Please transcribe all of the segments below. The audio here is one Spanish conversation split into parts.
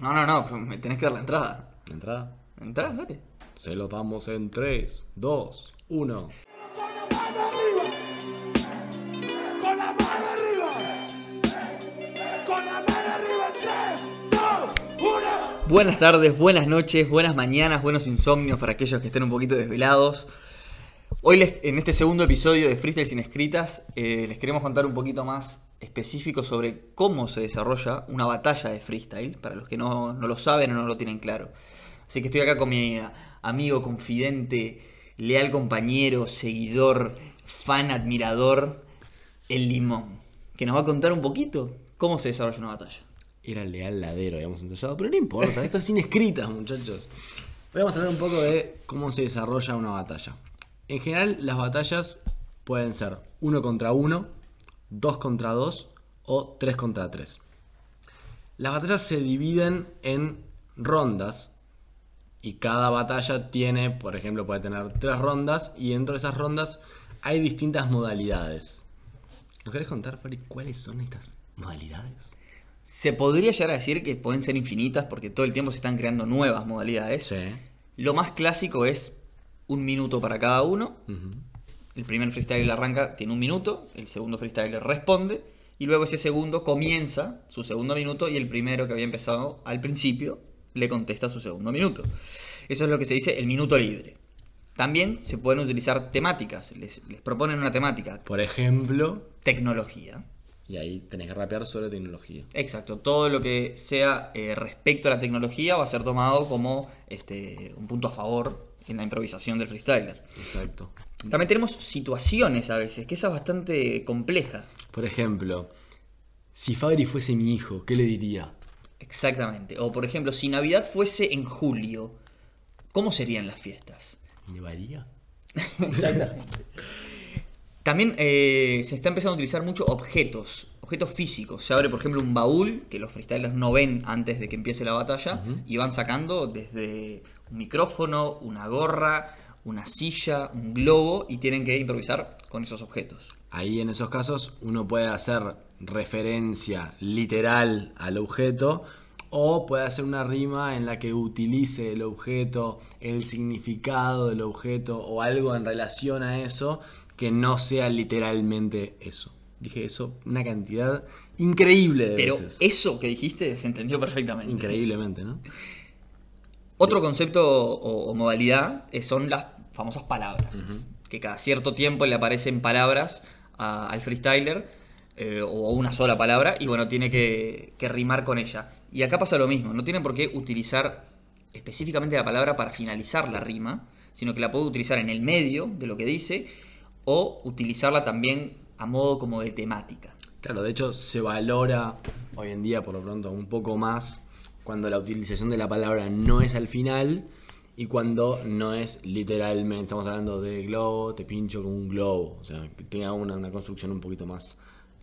No, no, no, me tenés que dar la entrada. ¿La entrada? Entrada, dale. Se lo damos en 3, 2, 1. Con la mano arriba. Con la mano arriba. Con la mano arriba. 3, 2, 1. Buenas tardes, buenas noches, buenas mañanas, buenos insomnios para aquellos que estén un poquito desvelados. Hoy les- en este segundo episodio de Freestyle sin escritas eh, les queremos contar un poquito más específico sobre cómo se desarrolla una batalla de freestyle, para los que no, no lo saben o no lo tienen claro. Así que estoy acá con mi amigo, confidente, leal compañero, seguidor, fan, admirador, el limón, que nos va a contar un poquito cómo se desarrolla una batalla. Era leal ladero, habíamos ensayado, pero no importa, esto es sin escritas, muchachos. Hoy vamos a hablar un poco de cómo se desarrolla una batalla. En general, las batallas pueden ser uno contra uno, dos contra dos o tres contra tres. Las batallas se dividen en rondas y cada batalla tiene, por ejemplo, puede tener tres rondas y dentro de esas rondas hay distintas modalidades. ¿Nos querés contar, Fari, cuáles son estas modalidades? Se podría llegar a decir que pueden ser infinitas porque todo el tiempo se están creando nuevas modalidades. Sí. Lo más clásico es un minuto para cada uno. El primer freestyler arranca, tiene un minuto, el segundo freestyler responde y luego ese segundo comienza su segundo minuto y el primero que había empezado al principio le contesta su segundo minuto. Eso es lo que se dice el minuto libre. También se pueden utilizar temáticas, les, les proponen una temática, Por ejemplo, tecnología. y ahí tenés que rapear sobre tecnología. Exacto, todo lo que sea eh, respecto a la tecnología va a ser tomado como este, un punto a favor en la improvisación del freestyler. Exacto. También tenemos situaciones a veces, que esa es bastante compleja. Por ejemplo, si Fabri fuese mi hijo, ¿qué le diría? Exactamente. O por ejemplo, si Navidad fuese en julio, ¿cómo serían las fiestas? ¿Nevaría? Exactamente. También eh, se está empezando a utilizar mucho objetos, objetos físicos. Se abre, por ejemplo, un baúl que los freestylers no ven antes de que empiece la batalla y van sacando desde micrófono, una gorra, una silla, un globo y tienen que improvisar con esos objetos. Ahí en esos casos uno puede hacer referencia literal al objeto o puede hacer una rima en la que utilice el objeto, el significado del objeto o algo en relación a eso que no sea literalmente eso. Dije eso una cantidad increíble de Pero veces. eso que dijiste se entendió perfectamente. Increíblemente, ¿no? Otro concepto o, o modalidad son las famosas palabras. Que cada cierto tiempo le aparecen palabras a- al freestyler eh, o una sola palabra y bueno, tiene que, que rimar con ella. Y acá pasa lo mismo, no tienen por qué utilizar específicamente la palabra para finalizar la rima, sino que la puede utilizar en el medio de lo que dice o utilizarla también a modo como de temática. Claro, de hecho se valora hoy en día por lo pronto un poco más cuando la utilización de la palabra no es al final y cuando no es literalmente, estamos hablando de globo, te pincho como un globo, o sea, que tenga una, una construcción un poquito más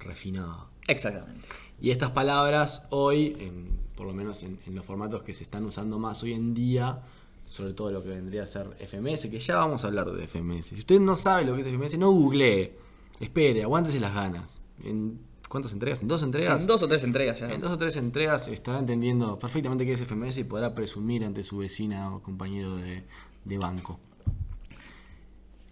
refinada. Exactamente. Y estas palabras hoy, en- por lo menos en, en los formatos que se están usando más hoy en día, sobre todo lo que vendría a ser FMS, que ya vamos a hablar de FMS. Si usted no sabe lo que es FMS, no googlee, espere, aguántese las ganas. ¿En cuántas entregas? ¿En dos entregas? En dos o tres entregas ya. En dos o tres entregas estará entendiendo perfectamente qué es FMS y podrá presumir ante su vecina o compañero de, de banco.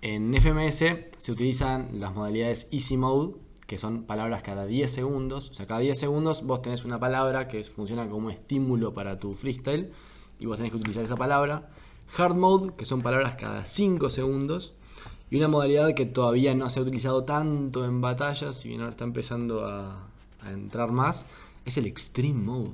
En FMS se utilizan las modalidades Easy Mode, que son palabras cada 10 segundos. O sea, cada 10 segundos vos tenés una palabra que funciona como estímulo para tu freestyle y vos tenés que utilizar esa palabra. Hard Mode, que son palabras cada 5 segundos. Y una modalidad que todavía no se ha utilizado tanto en batallas, si bien ahora está empezando a, a entrar más, es el Extreme Mode.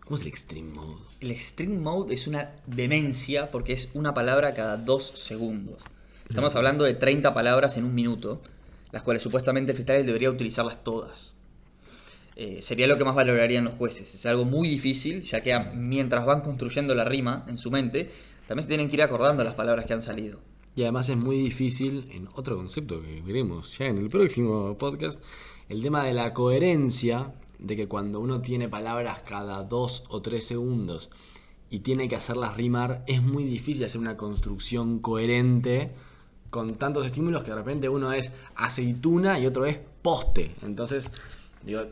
¿Cómo es el Extreme Mode? El Extreme Mode es una demencia porque es una palabra cada dos segundos. Estamos hablando de 30 palabras en un minuto, las cuales supuestamente el freestyle debería utilizarlas todas. Eh, sería lo que más valorarían los jueces. Es algo muy difícil, ya que mientras van construyendo la rima en su mente, también se tienen que ir acordando las palabras que han salido. Y además es muy difícil, en otro concepto que veremos ya en el próximo podcast, el tema de la coherencia, de que cuando uno tiene palabras cada dos o tres segundos y tiene que hacerlas rimar, es muy difícil hacer una construcción coherente con tantos estímulos que de repente uno es aceituna y otro es poste. Entonces, digo,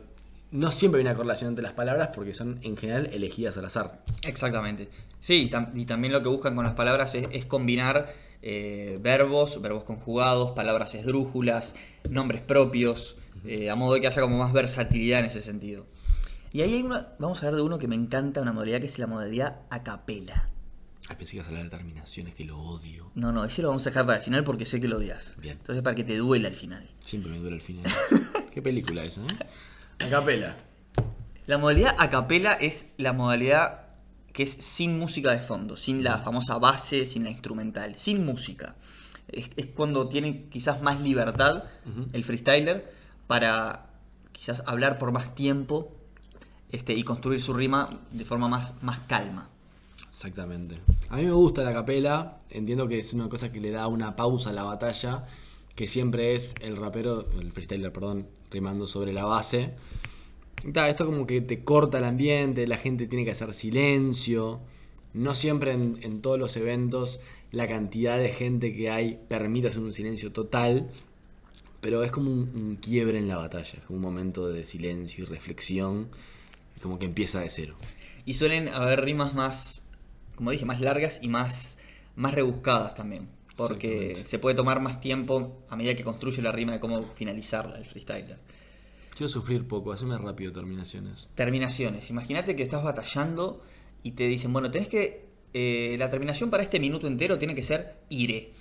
no siempre hay una correlación entre las palabras porque son en general elegidas al azar. Exactamente. Sí, y, tam- y también lo que buscan con las palabras es combinar eh, verbos, verbos conjugados, palabras esdrújulas, nombres propios, eh, a modo de que haya como más versatilidad en ese sentido. Y ahí hay una, vamos a hablar de uno que me encanta, una modalidad que es la modalidad a capela. Ay, pensé que ibas a hablar de terminaciones, que lo odio. No, no, ese lo vamos a dejar para el final porque sé que lo odias. Bien. Entonces para que te duela al final. Siempre me duele el final. ¿Qué película esa, eh? A capela. La modalidad a capela es la modalidad que es sin música de fondo, sin la famosa base, sin la instrumental, sin música. Es, es cuando tiene quizás más libertad el freestyler para quizás hablar por más tiempo este, y construir su rima de forma más, más calma. Exactamente. A mí me gusta la capela, entiendo que es una cosa que le da una pausa a la batalla, que siempre es el rapero, el freestyler, perdón, rimando sobre la base. Esto como que te corta el ambiente, la gente tiene que hacer silencio. No siempre en, en todos los eventos la cantidad de gente que hay permite hacer un silencio total, pero es como un, un quiebre en la batalla, es un momento de silencio y reflexión, y como que empieza de cero. Y suelen haber rimas más, como dije, más largas y más, más rebuscadas también. Porque se puede tomar más tiempo a medida que construye la rima de cómo finalizarla el freestyler. Quiero sufrir poco, haceme rápido terminaciones. Terminaciones. Imagínate que estás batallando y te dicen, bueno, tenés que. eh, la terminación para este minuto entero tiene que ser ire.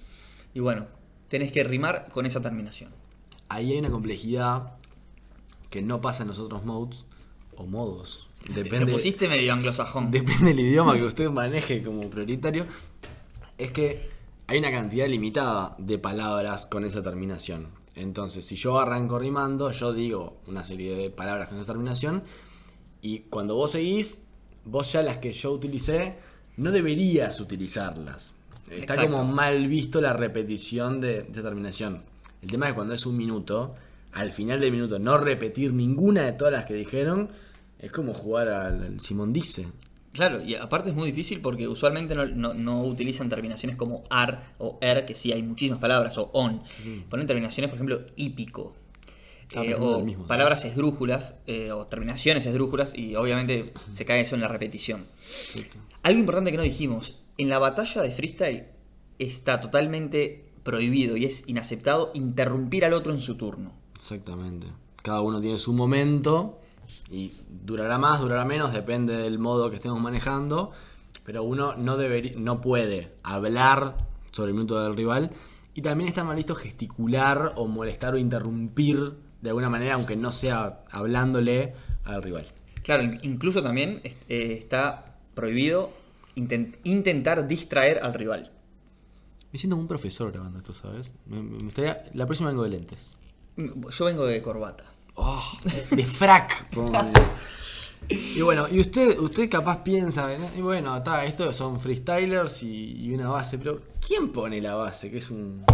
Y bueno, tenés que rimar con esa terminación. Ahí hay una complejidad que no pasa en los otros modes o modos. Te pusiste medio anglosajón. depende del idioma que usted maneje como prioritario. Es que hay una cantidad limitada de palabras con esa terminación. Entonces, si yo arranco rimando, yo digo una serie de palabras con esa terminación. Y cuando vos seguís, vos ya las que yo utilicé, no deberías utilizarlas. Está Exacto. como mal visto la repetición de, de terminación. El tema es que cuando es un minuto, al final del minuto no repetir ninguna de todas las que dijeron, es como jugar al, al Simón Dice. Claro, y aparte es muy difícil porque usualmente no, no- no utilizan terminaciones como ar o er, que sí hay muchísimas palabras, o on. Ponen terminaciones, por ejemplo, hípico. Ah, eh, o palabras esdrújulas, eh, o terminaciones esdrújulas, y obviamente se cae eso en la repetición. Algo importante que no dijimos, en la batalla de freestyle está totalmente prohibido y es inaceptado interrumpir al otro en su turno. Exactamente. Cada uno tiene su momento y durará más, durará menos, depende del modo que estemos manejando. Pero uno no, debería, no puede hablar sobre el minuto del rival. Y también está mal visto gesticular o molestar o interrumpir de alguna manera, aunque no sea hablándole al rival. Claro, in- incluso también eh, está prohibido inten- intentar distraer al rival. Me siento como un profesor grabando esto, ¿sabes? Me, me gustaría. La próxima vengo de lentes. Yo vengo de corbata. Oh, de frac. y bueno, y usted, usted capaz piensa, ¿no? y bueno, está, estos son freestylers y, y una base, pero ¿quién pone la base? Que es un,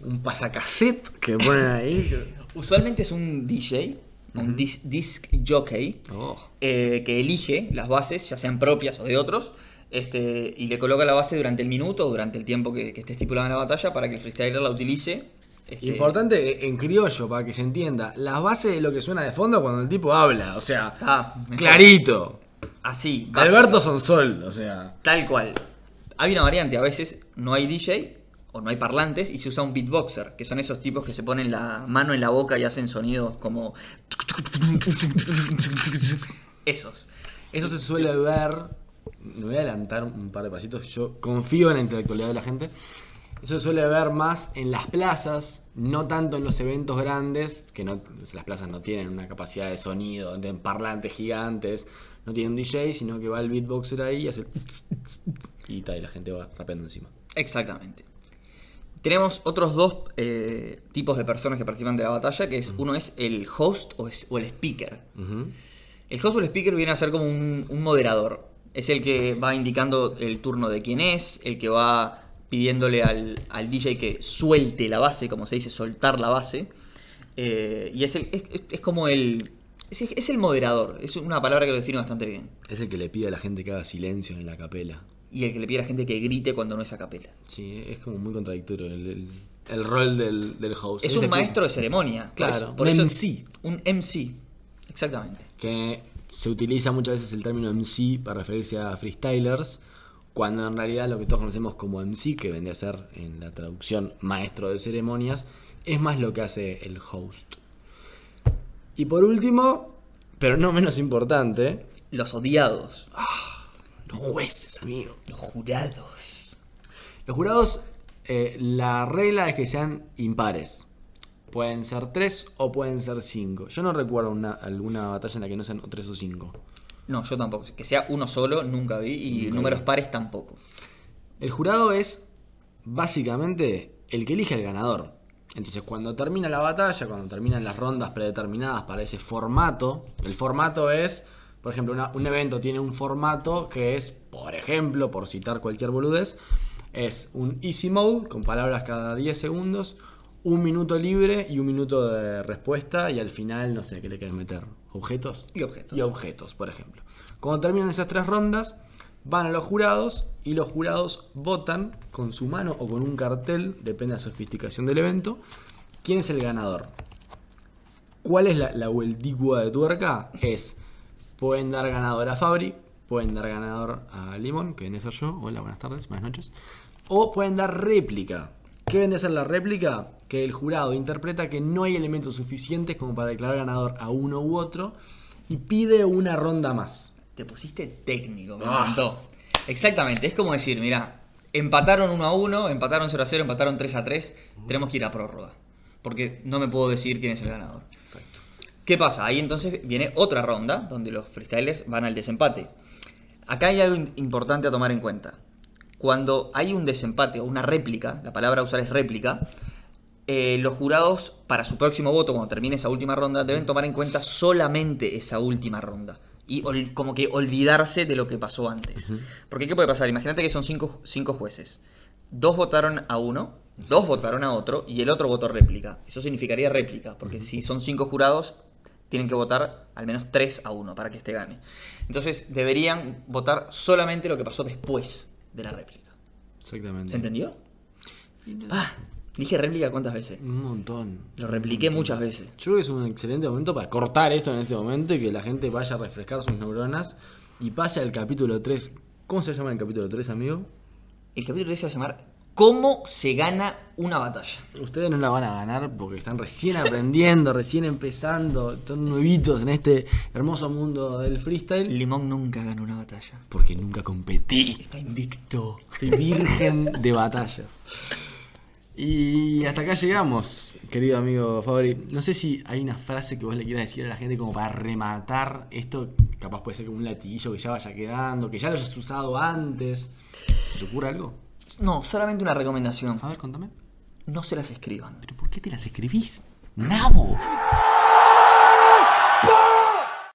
un pasacassette que ponen ahí. Usualmente es un DJ, un dis- disc jockey, Oh, eh, que elige las bases, ya sean propias o de otros, este, y le coloca la base durante el minuto o durante el tiempo que, que esté estipulado en la batalla para que el freestyler la utilice. Este, Importante en criollo, para que se entienda, la base de lo que suena de fondo cuando el tipo habla, o sea, Ah, clarito. Así, básico. Alberto Sonsol, o sea. Tal cual. Hay una variante, a veces no hay DJ o no hay parlantes y se usa un beatboxer, que son esos tipos que se ponen la mano en la boca y hacen sonidos como... Esos. Eso se suele ver. Me voy a adelantar un par de pasitos. Yo confío en la intelectualidad de la gente. Eso se suele ver más en las plazas, no tanto en los eventos grandes, que no, las plazas no tienen una capacidad de sonido, de parlantes gigantes, no tienen un DJ, sino que va el beatboxer ahí y hace. Y, tal, y la gente va rapeando encima. Exactamente. Tenemos otros dos eh, tipos de personas que participan de la batalla, que es uno es el host o, es- o el speaker. El host o el speaker viene a ser como un, un moderador. Es el que va indicando el turno de quién es, el que va pidiéndole al, al DJ que suelte la base, como se dice, soltar la base. Eh, y es, el, es, como el... Es, es el moderador, es una palabra que lo define bastante bien. Es el que le pide a la gente que haga silencio en la capela. Y el que le pide a la gente que grite cuando no es a capela. Sí, es como muy contradictorio el, el- el rol del, del host. Es un que- maestro de ceremonia. por Claro, eso- por un eso- MC. Un MC. Exactamente. que se utiliza muchas veces el término MC para referirse a freestylers, cuando en realidad lo que todos conocemos como MC, que vendría a ser en la traducción maestro de ceremonias, es más lo que hace el host. Y por último, pero no menos importante, Los odiados. los jueces, amigo. Los jurados. Los jurados, eh, la regla es que sean impares. Pueden ser tres o pueden ser cinco. Yo no recuerdo una- alguna batalla en la que no sean tres o cinco. No, yo tampoco. Que sea uno solo, nunca vi. Y Nunca números vi. pares tampoco. El jurado es básicamente el que elige al ganador. Entonces, cuando termina la batalla, cuando terminan las rondas predeterminadas para ese formato, el formato es, por ejemplo, una- un evento tiene un formato que es, por ejemplo, por citar cualquier boludez, es un easy mode con palabras cada 10 segundos, un minuto libre y un minuto de respuesta, y al final, no sé, ¿qué le quieres meter? ¿Objetos? Y objetos. Y objetos, por ejemplo. Cuando terminan esas tres rondas, van a los jurados y los jurados votan con su mano o con un cartel, depende de la sofisticación del evento, quién es el ganador. ¿Cuál es la, la de tuerca? Es, pueden dar ganador a Fabri, pueden dar ganador a Limón, que viene a ser yo, hola, buenas tardes, buenas noches, o pueden dar réplica. ¿Qué viene a ser la réplica? Que el jurado interpreta que no hay elementos suficientes como para declarar ganador a uno u otro y pide una ronda más. Te pusiste técnico, me Ah. encantó. Exactamente, es como decir, mira, empataron 1 a 1, empataron 0 a 0, empataron 3 a 3, tenemos que ir a prórroga. Porque no me puedo decir quién es el ganador. Exacto. ¿Qué pasa? Ahí entonces viene otra ronda donde los freestylers van al desempate. Acá hay algo importante a tomar en cuenta. Cuando hay un desempate o una réplica, la palabra a usar es réplica, eh, los jurados para su próximo voto, cuando termine esa última ronda, deben tomar en cuenta solamente esa última ronda. Y ol- como que olvidarse de lo que pasó antes. Porque ¿qué puede pasar? Imagínate que son cinco, cinco jueces. Dos votaron a uno, dos votaron a otro y el otro votó réplica. Eso significaría réplica, porque si son cinco jurados, tienen que votar al menos tres a uno para que este gane. Entonces deberían votar solamente lo que pasó después de la réplica. Exactamente. ¿Se entendió? Ah, dije réplica cuántas veces. Un montón. Lo repliqué muchas veces. Yo creo que es un excelente momento para cortar esto en este momento y que la gente vaya a refrescar sus neuronas y pase al capítulo 3. ¿Cómo se llama el capítulo 3, amigo? El capítulo 3 se va a llamar ¿Cómo se gana una batalla? Ustedes no la van a ganar porque están recién aprendiendo, recién empezando, son nuevitos en este hermoso mundo del freestyle. Limón nunca ganó una batalla. Porque nunca competí. Está invicto. Estoy virgen de batallas. Y hasta acá llegamos, querido amigo Fabri. No sé si hay una frase que vos le quieras decir a la gente como para rematar esto. Capaz puede ser como un latiguillo que ya vaya quedando, que ya lo hayas usado antes. ¿Se te ocurre algo? No, solamente una recomendación. A ver, contame. No se las escriban. ¿Pero por qué te las escribís? ¡Nabo!